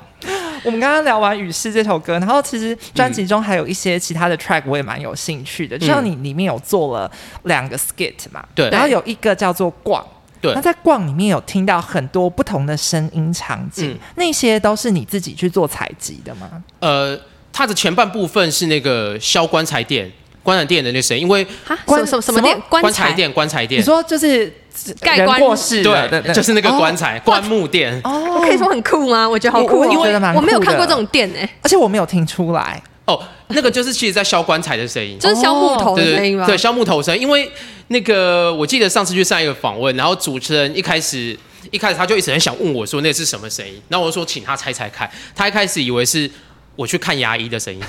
我们刚刚聊完《雨势》这首歌，然后其实专辑中还有一些其他的 track，我也蛮有兴趣的。就像你里面有做了两个 skit 嘛，对，然后有一个叫做“逛”。对，那在逛里面有听到很多不同的声音场景，那些都是你自己去做采集的吗？呃，它的前半部分是那个销棺材店、棺材店的那声音，因为棺什么什么店？棺材店、棺材店。你说就是盖棺过世，对，就是那个棺材棺木店。哦，可以说很酷吗？我觉得好酷，因为我没有看过这种店诶，而且我没有听出来。哦，那个就是其实在削棺材的声音，[laughs] 就是削木头的声音吗？对，削木头声，因为。那个我记得上次去上一个访问，然后主持人一开始一开始他就一直很想问我说那是什么声音，然后我就说请他猜猜看，他一开始以为是我去看牙医的声音，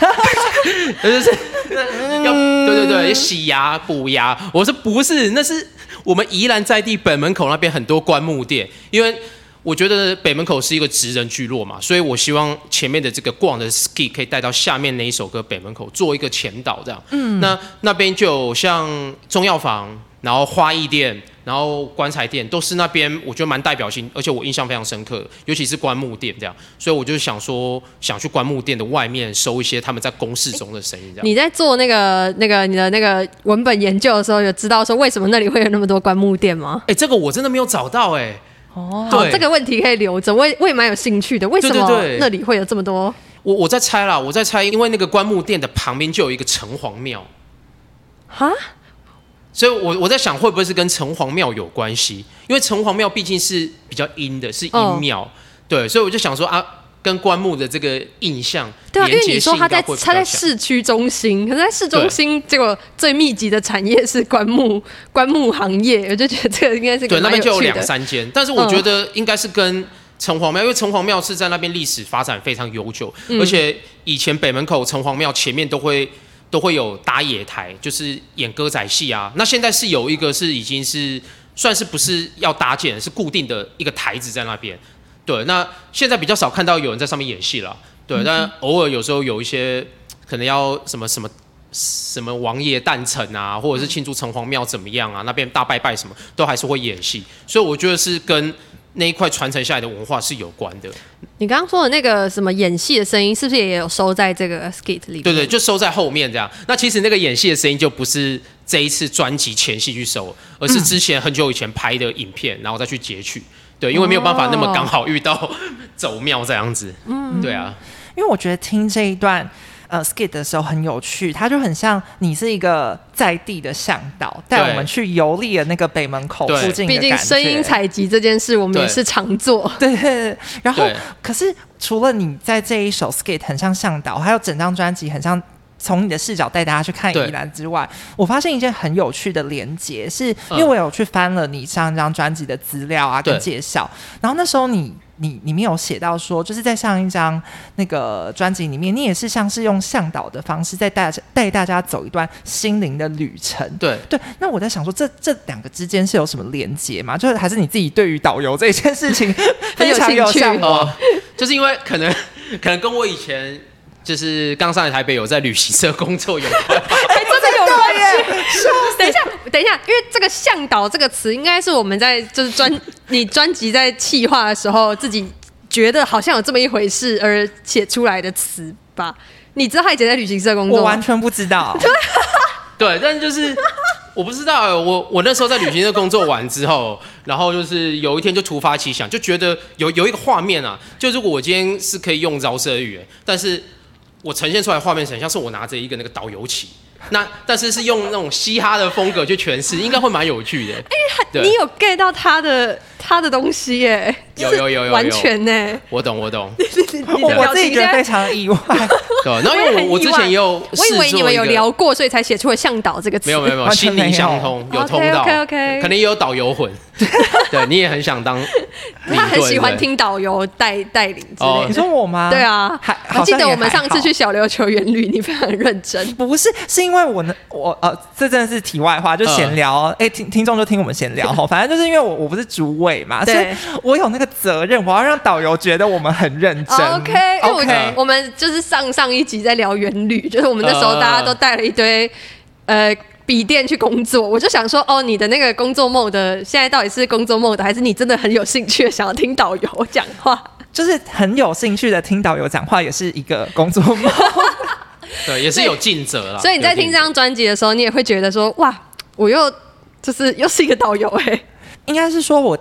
[laughs] 就是要对对对洗牙补牙，我说不是，那是我们宜兰在地本门口那边很多棺木店，因为。我觉得北门口是一个职人聚落嘛，所以我希望前面的这个逛的 ski 可以带到下面那一首歌北门口做一个前导，这样。嗯。那那边就有像中药房，然后花艺店，然后棺材店，都是那边我觉得蛮代表性，而且我印象非常深刻，尤其是棺木店这样。所以我就想说，想去棺木店的外面收一些他们在公示中的声音。这样。你在做那个那个你的那个文本研究的时候，有知道说为什么那里会有那么多棺木店吗？哎，这个我真的没有找到哎。哦，好，这个问题可以留着，我也我也蛮有兴趣的。为什么那里会有这么多？我我在猜啦，我在猜，因为那个棺木店的旁边就有一个城隍庙，哈，所以我我在想会不会是跟城隍庙有关系？因为城隍庙毕竟是比较阴的，是阴庙，对，所以我就想说啊，跟棺木的这个印象，对啊，因为你说他在他在市区中心，可是在市中心，结果最密集的产业是棺木棺木行业，我就觉得这个应该是对那边就有两三间，但是我觉得应该是跟。城隍庙，因为城隍庙是在那边历史发展非常悠久，而且以前北门口城隍庙前面都会都会有打野台，就是演歌仔戏啊。那现在是有一个是已经是算是不是要搭建，是固定的一个台子在那边。对，那现在比较少看到有人在上面演戏了。对，但偶尔有时候有一些可能要什么什么什么王爷诞辰啊，或者是庆祝城隍庙怎么样啊，那边大拜拜什么都还是会演戏。所以我觉得是跟。那一块传承下来的文化是有关的。你刚刚说的那个什么演戏的声音，是不是也有收在这个 skit 里？对对，就收在后面这样。那其实那个演戏的声音就不是这一次专辑前戏去收，而是之前很久以前拍的影片，然后再去截取。对，因为没有办法那么刚好遇到走庙这样子。嗯，对啊。因为我觉得听这一段。呃，skate 的时候很有趣，它就很像你是一个在地的向导，带我们去游历的那个北门口附近。毕竟声音采集这件事，我们也是常做。对，然后可是除了你在这一首 skate 很像向导，还有整张专辑很像从你的视角带大家去看宜兰之外，我发现一件很有趣的连接，是因为我有去翻了你上一张专辑的资料啊，跟介绍，然后那时候你。你你没有写到说，就是在上一张那个专辑里面，你也是像是用向导的方式，在带带大家走一段心灵的旅程。对对，那我在想说，这这两个之间是有什么连接吗？就是还是你自己对于导游这件事情 [laughs] 非常有向往？就是因为可能可能跟我以前就是刚上来台北有在旅行社工作有关。等一下，等一下，因为这个“向导”这个词，应该是我们在就是专 [laughs] 你专辑在企划的时候，自己觉得好像有这么一回事而写出来的词吧？你知道他以前在旅行社工作？我完全不知道。[laughs] 对，但就是我不知道。我我那时候在旅行社工作完之后，然后就是有一天就突发奇想，就觉得有有一个画面啊，就如果我今天是可以用饶舌语言，但是我呈现出来画面很像是我拿着一个那个导游旗。那但是是用那种嘻哈的风格去诠释，应该会蛮有趣的。哎，你有 get 到他的他的东西耶？有有有有，完全呢。我懂我懂，[laughs] 我我自己觉得非常意外。[laughs] 对，然后因为我我之前也有，我以为你们有聊过，所以才写出了向导这个词。没有没有没有，心灵相通，有通道。OK OK，可能也有导游魂。[laughs] 对你也很想当，他很喜欢听导游带带领之类。你说我吗？对啊，还记得我们上次去小琉球园旅，你非常认真。不是，是因为我呢，我呃，这真的是题外话，就闲聊。哎，听听众就听我们闲聊哈。反正就是因为我我不是主委嘛，所以我有那个责任，我要让导游觉得我们很认真。OK OK，我们就是上上一集在聊园旅，就是我们那时候大家都带了一堆呃。笔电去工作，我就想说，哦，你的那个工作 mode 现在到底是工作 mode，还是你真的很有兴趣想要听导游讲话？[laughs] 就是很有兴趣的听导游讲话，也是一个工作 mode。[laughs] 对，也是有尽责了。所以你在听这张专辑的时候，你也会觉得说，哇，我又就是又是一个导游哎。应该是说我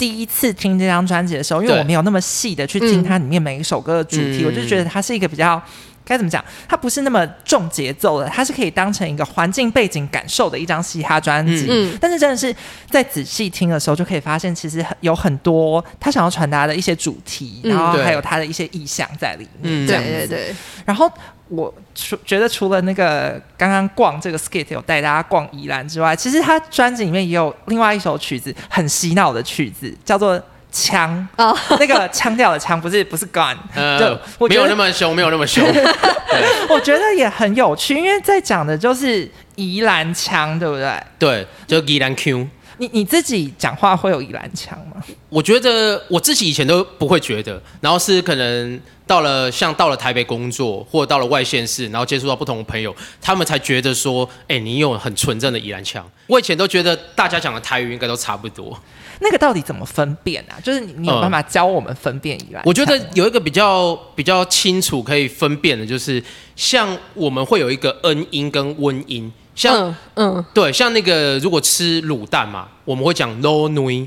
第一次听这张专辑的时候，因为我没有那么细的去听它里面每一首歌的主题，我就觉得它是一个比较。该怎么讲？它不是那么重节奏的，它是可以当成一个环境背景感受的一张嘻哈专辑。嗯，但是真的是在仔细听的时候，就可以发现其实有很多他想要传达的一些主题，然后还有他的一些意象在里面。对对对。然后我除觉得除了那个刚刚逛这个 skate 有带大家逛宜兰之外，其实他专辑里面也有另外一首曲子，很洗脑的曲子，叫做。枪哦，那个腔调的枪不是不是 gun，呃，没有那么凶，没有那么凶。[laughs] 我觉得也很有趣，因为在讲的就是宜兰腔，对不对？对，就宜兰 Q。你你自己讲话会有宜兰腔吗？我觉得我自己以前都不会觉得，然后是可能到了像到了台北工作，或者到了外县市，然后接触到不同的朋友，他们才觉得说，哎，你有很纯正的宜兰腔。我以前都觉得大家讲的台语应该都差不多。[laughs] 那个到底怎么分辨啊？就是你有办法教我们分辨以来，我觉得有一个比较比较清楚可以分辨的，就是像我们会有一个恩音跟温音，像嗯对，像那个如果吃卤蛋嘛，我们会讲 low nui，，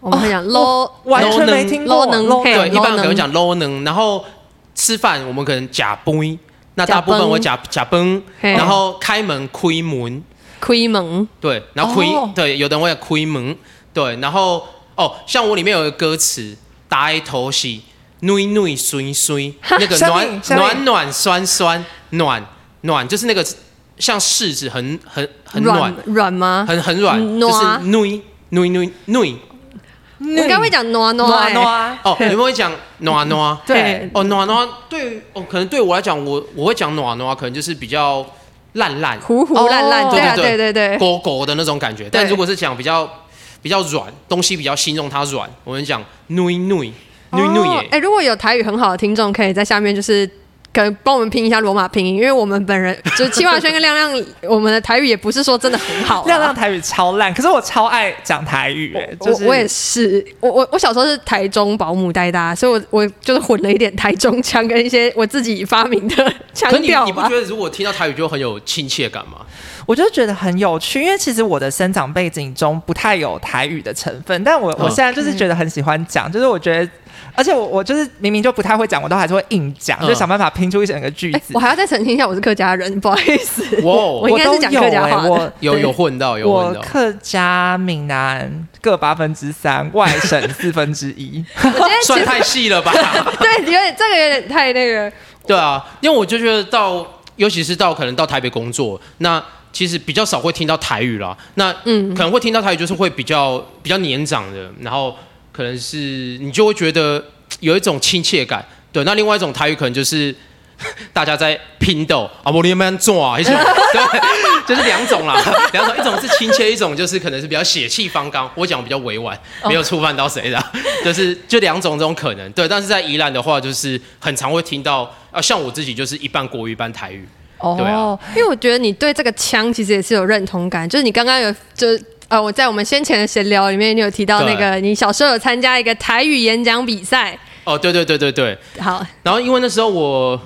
我们会讲 low 完全没听过能，对，一般可能讲 low 能，然后。吃饭我们可能假崩，那大部分我假假崩，然后开门亏门，亏门，对，然后亏，对，有的人会亏门，对，然后哦，像我里面有个歌词，大头是暖暖酸酸，那个暖暖暖酸酸暖暖，就是那个像柿子很很很软软吗？很很软，就是暖暖暖暖。我刚会讲暖暖暖哦，你们会讲暖暖？对，哦暖暖对哦，可能对我来讲，我我会讲暖暖，可能就是比较烂烂、糊糊烂烂，对对对对，狗狗的那种感觉。但如果是讲比较比较软东西，比较形容它软，我们讲暖暖暖暖。哎，如果有台语很好的听众，可以在下面就是。可能帮我们拼一下罗马拼音，因为我们本人 [laughs] 就是戚化轩跟亮亮，我们的台语也不是说真的很好。亮亮台语超烂，可是我超爱讲台语。我我也是，我我我小时候是台中保姆带大，所以我我就是混了一点台中腔跟一些我自己发明的腔调你不觉得如果听到台语就很有亲切感吗？我就觉得很有趣，因为其实我的生长背景中不太有台语的成分，但我我现在就是觉得很喜欢讲，就是我觉得。而且我我就是明明就不太会讲，我都还是会硬讲，就想办法拼出一整个句子。我还要再澄清一下，我是客家人，不好意思。[laughs] 我我应该是讲客家话。我有有混到有混到。我客家闽南各八分之三，外省四分之一。算太细了吧？[laughs] 对，有点这个有点太那个。对啊，因为我就觉得到，尤其是到可能到台北工作，那其实比较少会听到台语啦。那嗯，可能会听到台语，就是会比较比较年长的，然后。可能是你就会觉得有一种亲切感，对。那另外一种台语可能就是 [laughs] 大家在拼斗啊，我你们做啊，[laughs] 一种对，[laughs] 就是两种啦，两种，一种是亲切，一种就是可能是比较血气方刚。我讲比较委婉，没有触犯到谁的，就是就两种这种可能，对。但是在宜兰的话，就是很常会听到啊，像我自己就是一半国语，一半台语，对啊。因为我觉得你对这个腔其实也是有认同感，就是你刚刚有就。呃，我在我们先前的闲聊里面，你有提到那个你小时候有参加一个台语演讲比赛。哦，对对对对对。好。然后因为那时候我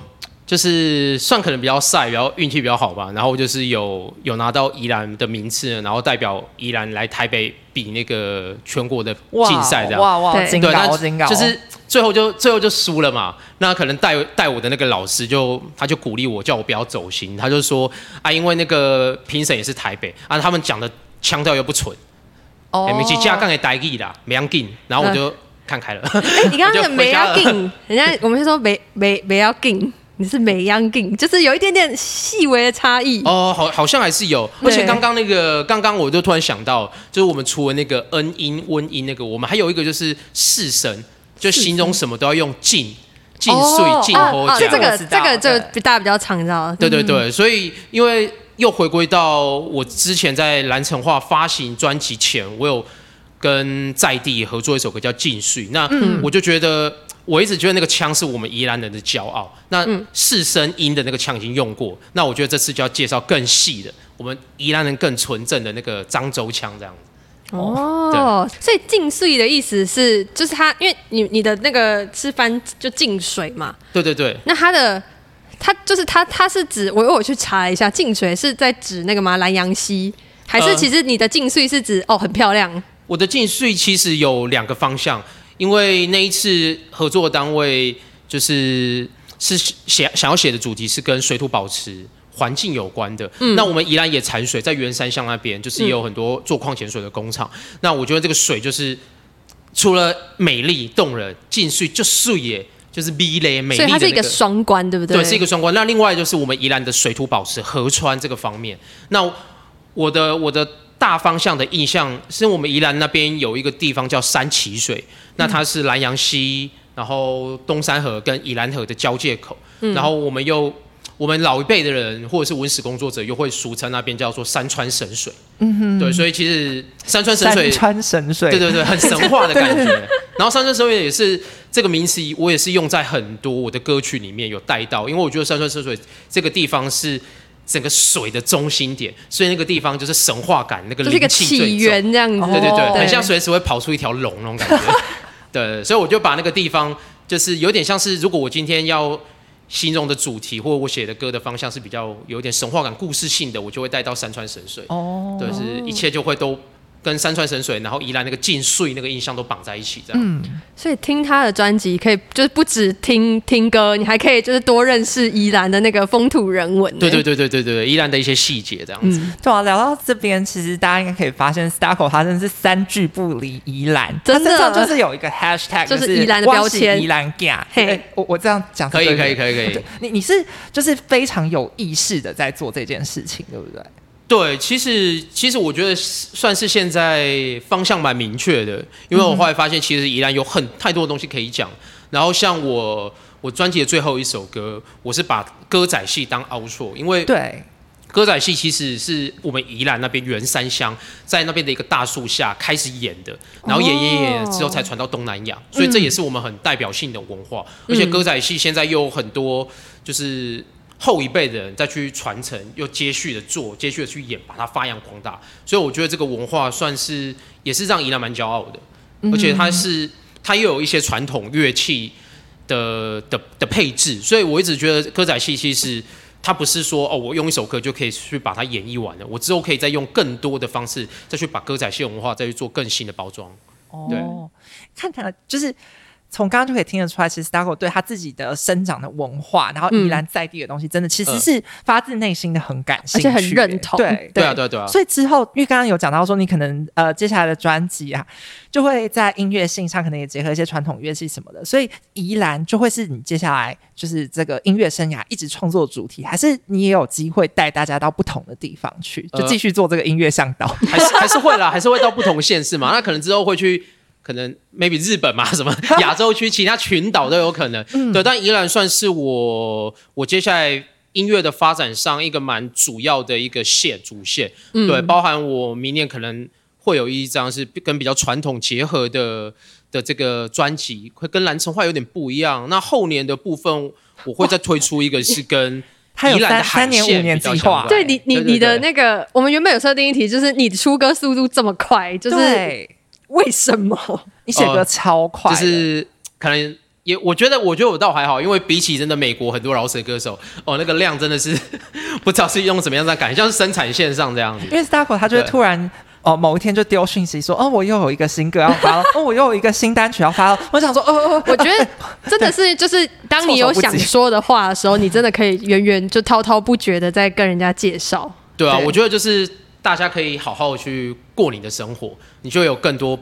就是算可能比较赛，比较运气比较好吧，然后就是有有拿到宜兰的名次，然后代表宜兰来台北比那个全国的竞赛这样。哇哇，对，那就是最后就最后就输了嘛。那可能带带我的那个老师就他就鼓励我，叫我不要走心。他就说啊，因为那个评审也是台北啊，他们讲的。腔调又不纯，哦，没去加杠也呆意啦，没要劲，然后我就看开了。哎，你刚刚的没要劲，人家我们是说没没没要劲，你是没要劲，就是有一点点细微的差异。哦，好，好像还是有。而且刚刚那个，刚刚我就突然想到，就是我们除了那个恩音、温音那个，我们还有一个就是四声，就形容什么都要用进、进碎、进火加。这个这个就大家比较常知道。对对对，所以因为。又回归到我之前在蓝城化发行专辑前，我有跟在地合作一首歌叫《进水》，那我就觉得我一直觉得那个腔是我们宜兰人的骄傲。那四声音的那个腔已经用过，那我觉得这次就要介绍更细的，我们宜兰人更纯正的那个漳州腔这样子。哦，所以进水的意思是，就是它，因为你你的那个是翻就进水嘛？对对对。那它的。它就是它，它是指我我去查一下，净水是在指那个吗？南洋溪，还是其实你的净水是指哦很漂亮？我的净水其实有两个方向，因为那一次合作单位就是是写想要写的主题是跟水土保持环境有关的。嗯，那我们宜兰也产水，在圆山乡那边就是也有很多做矿泉水的工厂。那我觉得这个水就是除了美丽动人，净水就水耶。就是 B 类美丽的，所以它是一个双关，对不对？对，是一个双关。那另外就是我们宜兰的水土保持、河川这个方面。那我的我的大方向的印象是我们宜兰那边有一个地方叫三奇水，那它是南洋溪，然后东山河跟宜兰河的交界口，然后我们又。我们老一辈的人或者是文史工作者，又会俗称那边叫做山川神水。嗯哼，对，所以其实山川神水，山川神水，对对对，很神话的感觉。[laughs] 然后山川神水也是这个名词，我也是用在很多我的歌曲里面有带到，因为我觉得山川神水这个地方是整个水的中心点，所以那个地方就是神话感，那个就是一个起源这样子，对对对，很像随时会跑出一条龙那种感觉。对，所以我就把那个地方，就是有点像是如果我今天要。形容的主题或者我写的歌的方向是比较有点神话感、故事性的，我就会带到山川神水。哦，对，是一切就会都跟山川神水，然后宜兰那个晋穗那个印象都绑在一起，这样。嗯，所以听他的专辑可以就是不止听听歌，你还可以就是多认识宜兰的那个风土人文。对对对对对对，宜兰的一些细节这样子。对啊，聊到这边，其实大家应该可以发现，Starco 他真的是三句不离宜兰，真的就是有一个 Hashtag，就是宜兰的标签，宜兰 g 嘿，我我这样讲可以可以可以可以。你你是就是非常有意识的在做这件事情，对不对？对，其实其实我觉得算是现在方向蛮明确的，因为我后来发现，其实宜兰有很太多的东西可以讲。然后像我我专辑的最后一首歌，我是把歌仔戏当凹错，因为对歌仔戏其实是我们宜兰那边原山乡在那边的一个大树下开始演的，然后演演演之后才传到东南亚，所以这也是我们很代表性的文化。而且歌仔戏现在又有很多就是。后一辈的人再去传承，又接续的做，接续的去演，把它发扬光大。所以我觉得这个文化算是也是让宜兰蛮骄傲的，而且它是它又有一些传统乐器的的的配置。所以我一直觉得歌仔戏其实它不是说哦，我用一首歌就可以去把它演绎完了，我之后可以再用更多的方式再去把歌仔戏文化再去做更新的包装。哦，看起来就是。从刚刚就可以听得出来，其实 Starco 对他自己的生长的文化，然后宜兰在地的东西，真的其实是发自内心的很感兴趣，而且很认同。对对啊，对对啊。所以之后，因为刚刚有讲到说，你可能呃接下来的专辑啊，就会在音乐性上可能也结合一些传统乐器什么的，所以宜兰就会是你接下来就是这个音乐生涯一直创作主题，还是你也有机会带大家到不同的地方去，就继续做这个音乐向导，还是还是会啦，还是会到不同县市嘛？那可能之后会去。可能 maybe 日本嘛，[laughs] 什么 [laughs] 亚洲区其他群岛都有可能。对，但依然算是我我接下来音乐的发展上一个蛮主要的一个线主线。对，包含我明年可能会有一张是跟比较传统结合的的这个专辑，会跟蓝城话有点不一样。那后年的部分我会再推出一个是跟 [laughs] 宜兰的三年五年计划。对你你你的那个，我们原本有设定一题，就是你出歌速度这么快，就是。为什么 [laughs] 你写歌超快？就是可能也，我觉得，我觉得我倒还好，因为比起真的美国很多饶舌歌手，哦，那个量真的是 [laughs] 不知道是用什么样在改，像是生产线上这样子。因为 Starco 他就会突然哦，某一天就丢讯息说，哦，我又有一个新歌要发了，哦，我又有一个新单曲要发了。[laughs] 我想说，哦，我觉得真的是，就是当你有想说的话的时候，你真的可以源源就滔滔不绝的在跟人家介绍。对啊，我觉得就是大家可以好好去过你的生活。你就有更多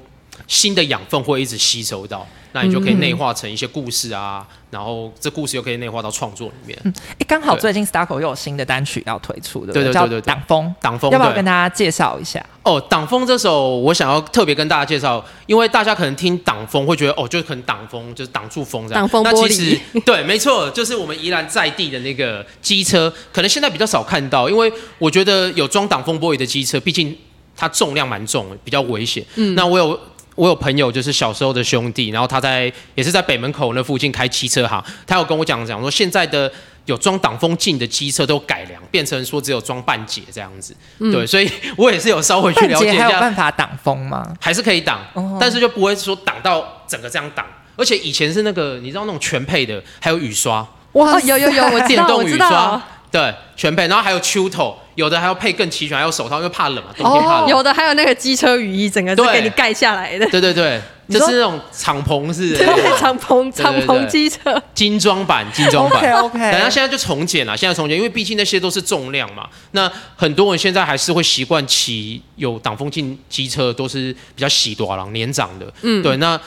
新的养分会一直吸收到，那你就可以内化成一些故事啊，然后这故事又可以内化到创作里面。哎，刚好最近 Starco 又有新的单曲要推出，对对对对，挡风，挡风，要不要跟大家介绍一下？哦，挡风这首我想要特别跟大家介绍，因为大家可能听挡风会觉得哦，就是可能挡风就是挡住风这样。挡风玻璃，对，没错，就是我们宜兰在地的那个机车，可能现在比较少看到，因为我觉得有装挡风玻璃的机车，毕竟。它重量蛮重，比较危险。嗯，那我有我有朋友，就是小时候的兄弟，然后他在也是在北门口那附近开汽车行，他有跟我讲讲说，现在的有装挡风镜的机车都改良，变成说只有装半截这样子。对，所以 [laughs] 我也是有稍微去了解一下，还有办法挡风吗？还是可以挡，但是就不会说挡到整个这样挡。而且以前是那个你知道那种全配的，还有雨刷。哇，有有有，我电动雨刷，对，全配，然后还有秋头。有的还要配更齐全，还有手套，因为怕冷嘛，冬天怕冷。有的还有那个机车雨衣，整个是给你盖下来的。对对对，就是那种敞篷式的。敞篷敞篷机车。精装版，精装版。OK OK。等下现在就重剪了，现在重剪，因为毕竟那些都是重量嘛。那很多人现在还是会习惯骑有挡风镜机车，都是比较喜多郎年长的。嗯，对，那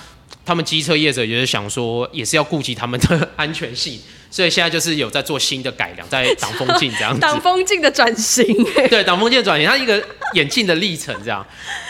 他们机车业者也是想说，也是要顾及他们的 [laughs] 安全性。所以现在就是有在做新的改良，在挡风镜这样子。[laughs] 挡风镜的转型。对，挡风镜的转型，它一个眼镜的历程这样，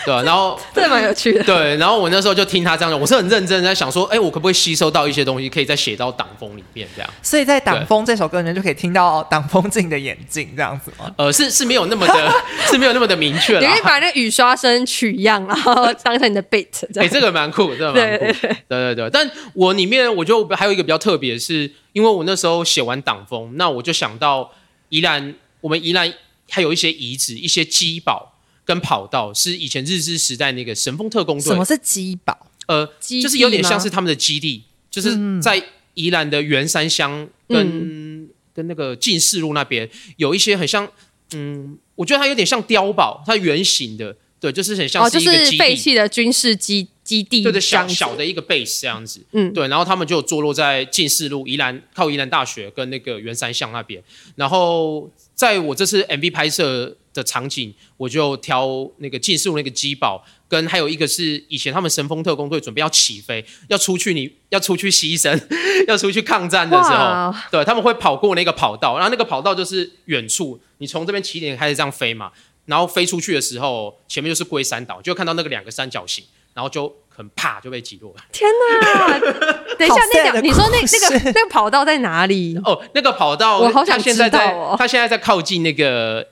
对吧？然后 [laughs] 这蛮有趣的。对，然后我那时候就听他这样讲，我是很认真在想说，哎，我可不可以吸收到一些东西，可以再写到挡风里面这样。所以在挡风这首歌里面就可以听到挡风镜的眼镜这样子吗？呃，是是没有那么的，是没有那么的明确。[laughs] 你可以把那雨刷声取样，然后当成你的 beat。哎，这个蛮酷，这个蛮酷。对对对，但我里面我觉得还有一个比较特别是。因为我那时候写完挡风，那我就想到宜兰，我们宜兰还有一些遗址、一些基堡跟跑道，是以前日治时代那个神风特工队。什么是基堡？呃，就是有点像是他们的基地，就是在宜兰的圆山乡跟跟那个进士路那边，有一些很像，嗯，我觉得它有点像碉堡，它圆形的，对，就是很像是一个就是废弃的军事基基地，对对，小小的一个 base 这样子，嗯，对，然后他们就坐落在近四路宜兰靠宜兰大学跟那个圆山巷那边，然后在我这次 MV 拍摄的场景，我就挑那个近四路那个机堡，跟还有一个是以前他们神风特工队准备要起飞，要出去你要出去牺牲，[laughs] 要出去抗战的时候，对他们会跑过那个跑道，然后那个跑道就是远处，你从这边起点开始这样飞嘛。然后飞出去的时候，前面就是龟山岛，就看到那个两个三角形，然后就很怕就被击落。天哪！[laughs] 等一下，那个你说那那个那个跑道在哪里？哦，那个跑道我好想知道哦。他现在在靠近那个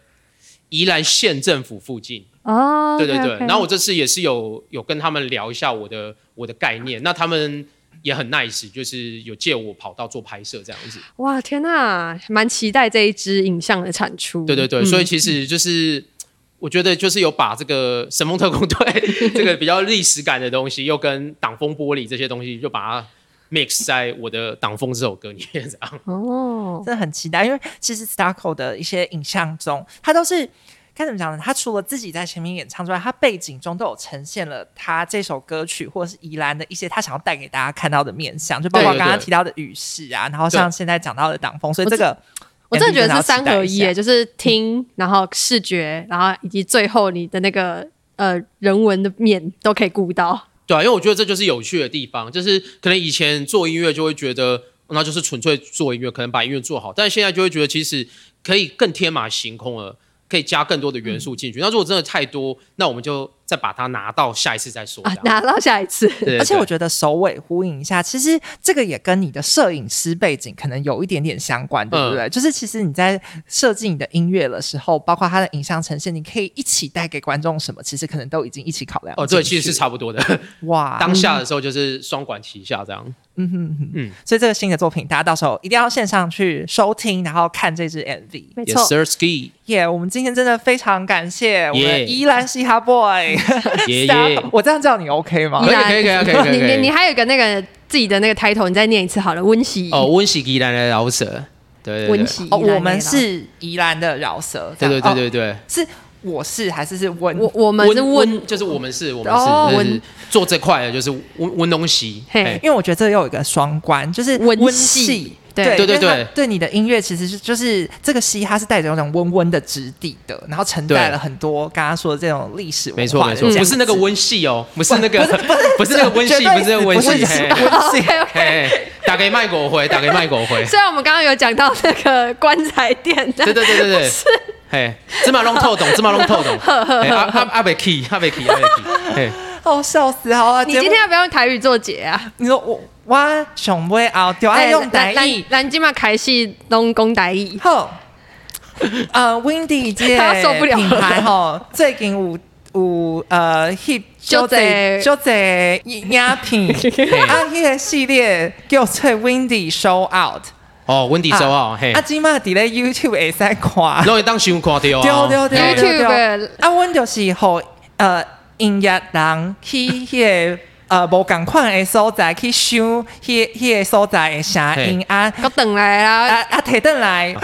宜兰县政府附近。哦，对对对。然后我这次也是有有跟他们聊一下我的我的概念，那他们也很 nice，就是有借我跑道做拍摄这样子。哇，天哪，蛮期待这一支影像的产出。对对对，所以其实就是。我觉得就是有把这个神风特工队 [laughs] 这个比较历史感的东西，又跟挡风玻璃这些东西，就把它 mix 在我的挡风这首歌里面，这样。哦，真的很期待，因为其实 Starco 的一些影像中，他都是该怎么讲呢？他除了自己在前面演唱之外，他背景中都有呈现了他这首歌曲或者是宜兰的一些他想要带给大家看到的面相，就包括刚刚提到的雨势啊，然后像现在讲到的挡风，所以这个。我真的觉得是三合一，就是听，然后视觉，然后以及最后你的那个呃人文的面都可以顾到。对啊，因为我觉得这就是有趣的地方，就是可能以前做音乐就会觉得那就是纯粹做音乐，可能把音乐做好，但是现在就会觉得其实可以更天马行空了，可以加更多的元素进去。那如果真的太多，那我们就。再把它拿到下一次再说啊，拿到下一次。而且我觉得首尾呼应一下，其实这个也跟你的摄影师背景可能有一点点相关，对不对？就是其实你在设计你的音乐的时候，包括它的影像呈现，你可以一起带给观众什么，其实可能都已经一起考量。哦，对，其实是差不多的。哇，[laughs] 当下的时候就是双管齐下这样。嗯哼哼，嗯。所以这个新的作品，大家到时候一定要线上去收听，然后看这支 MV。没错，Sir Ski。耶，我们今天真的非常感谢我们依兰嘻哈 boy。[laughs] 耶耶，我这样叫你 OK 吗？可以可以可以可以。你你你还有一个那个自己的那个 title，你再念一次好了。温习哦，温习宜兰的饶舌，对温习哦，我们是宜兰的饶舌，对对对对对，是我是还是是温？我我们是温，就是我们是我们是温。做这块的，就是温温东西。嘿，因为我觉得这又有一个双关，就是温系。对。对对对，对。你的音乐其实是就是这个戏，它是带着那种温温的质地的，然后承载了很多刚刚说的这种历史没错没错，不是那个温系哦，不是那个 [laughs] 不是那个温系，不是温系，温系。打给卖狗灰，打给卖狗灰。[laughs] 虽然我们刚刚有讲到那个棺材店，对对对对对，是，嘿，芝麻龙透懂，[laughs] 芝麻龙透懂，阿阿阿北 key，阿北 key，阿北 key，嘿，哦，[laughs] 笑死，好啊，你今天要不要用台语做节啊？你说我。我想要后就爱用台语，咱今嘛开始拢讲台语。好，[laughs] 呃，Windy 这品牌吼，最近有有呃，hit 就在就在影片啊，迄个系列叫做 Windy Show Out。哦，Windy Show Out，嘿。啊，今嘛伫咧 YouTube 会使看，拢会当想看到啊。对对对对对。啊，阮就是互呃音乐人去迄个。呃，无共款的所在去收，迄迄个所在的声音啊，我等来啦，啊啊，提等来，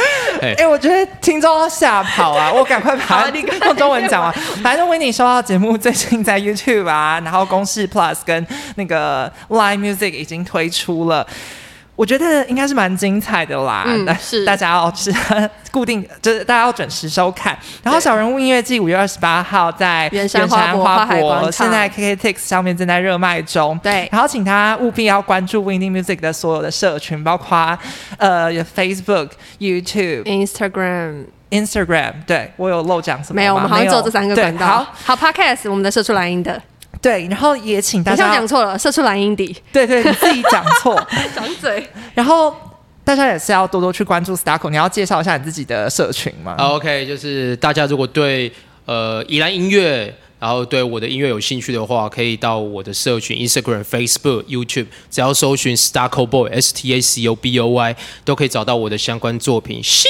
哎，我觉得听众吓跑啊，我赶快把用中文讲完。反正维尼收到节目，最近在 YouTube 啊，然后公式 Plus 跟那个 Live Music 已经推出了。我觉得应该是蛮精彩的啦，但是大家要是固定，就是大家要准时收看。然后小人物音乐季五月二十八号在圆山花博，现在 KKTix 上面正在热卖中。对，然后请他务必要关注 Windy Music 的所有的社群，包括呃 Facebook、YouTube、Instagram、Instagram。对我有漏讲什么？没有，我们好像只有这三个管道。好，好，Podcast 我们的社畜蓝音的。对，然后也请大家讲错了，射出蓝音底。对对，你自己讲错，[laughs] 长嘴。然后大家也是要多多去关注 Starco。你要介绍一下你自己的社群吗？OK，就是大家如果对呃宜兰音乐，然后对我的音乐有兴趣的话，可以到我的社群 Instagram、Facebook、YouTube，只要搜寻 Starco Boy S T A C O B O Y，都可以找到我的相关作品。嘻。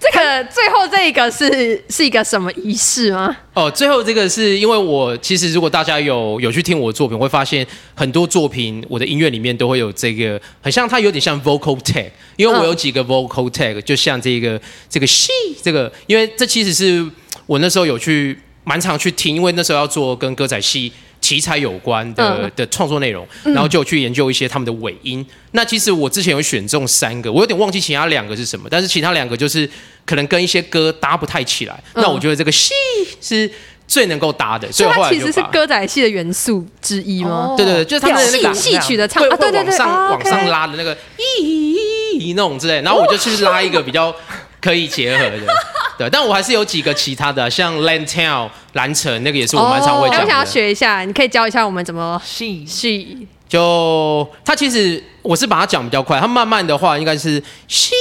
这个最后这一个是是一个什么仪式吗？哦，最后这个是因为我其实如果大家有有去听我的作品，会发现很多作品我的音乐里面都会有这个，很像它有点像 vocal tag，因为我有几个 vocal tag，就像这个这个 she 这个，因为这其实是我那时候有去。蛮常去听，因为那时候要做跟歌仔戏题材有关的的创作内容，然后就去研究一些他们的尾音。那其实我之前有选中三个，我有点忘记其他两个是什么，但是其他两个就是可能跟一些歌搭不太起来。那我觉得这个戏是。最能够搭的，所以它其实是歌仔戏的元素之一吗？对对对，就是他们那个戏曲的唱，对对对，往上往上拉的那个咦那种之类，然后我就去拉一个比较可以结合的，[laughs] 对，但我还是有几个其他的，像 Lantel 蓝城那个也是我蛮常会讲的。我想要学一下，你可以教一下我们怎么戏。戏。就他其实我是把它讲比较快，他慢慢的话应该是戏。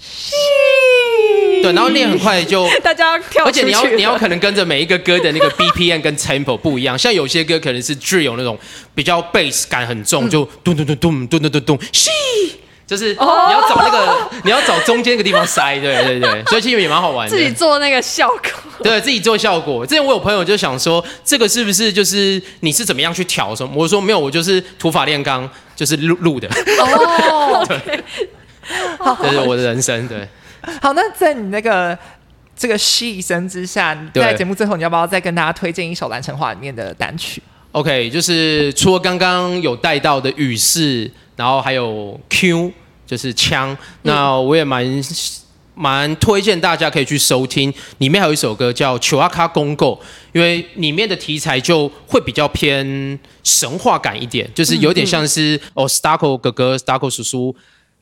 戏。对，然后练很快就 [laughs] 大家跳，而且你要你要可能跟着每一个歌的那个 BPM 跟 Tempo 不一样，像有些歌可能是 Drill 那种比较 Bass 感很重，就咚咚咚咚咚咚咚咚，嘘，就是你要找那个 [laughs] 你要找中间那个地方塞，对对对，[laughs] 所以其实也蛮好玩的。自己做那个效果，对自己做效果。之前我有朋友就想说，这个是不是就是你是怎么样去调什么？我说没有，我就是土法炼钢，就是录录的。哦，[laughs] 对，这是我的人生，对。好，那在你那个这个戏声之下，在节目最后，你要不要再跟大家推荐一首《蓝城话》里面的单曲？OK，就是除了刚刚有带到的雨势，然后还有 Q，就是枪。那我也蛮蛮推荐大家可以去收听，里面还有一首歌叫《求阿卡公购》，因为里面的题材就会比较偏神话感一点，就是有点像是哦，Starko 哥哥，Starko 叔叔。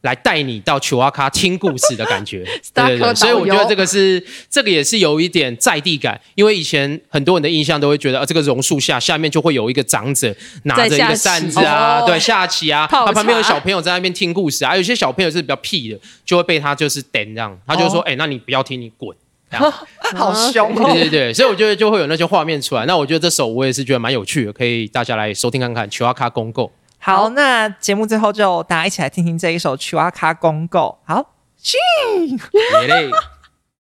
来带你到丘阿卡听故事的感觉，对 [laughs] 对对，所以我觉得这个是这个也是有一点在地感，因为以前很多人的印象都会觉得，呃，这个榕树下下面就会有一个长者拿着一个扇子啊，对，下棋啊，他旁边有小朋友在那边听故事啊，有些小朋友是比较屁的，就会被他就是点这样，他就说，哎，那你不要听，你滚，[laughs] 好凶，对对对，所以我觉得就会有那些画面出来。那我觉得这首我也是觉得蛮有趣的，可以大家来收听看看，丘阿卡公购。好，那节目最后就大家一起来听听这一首《曲阿卡公狗》。好，去。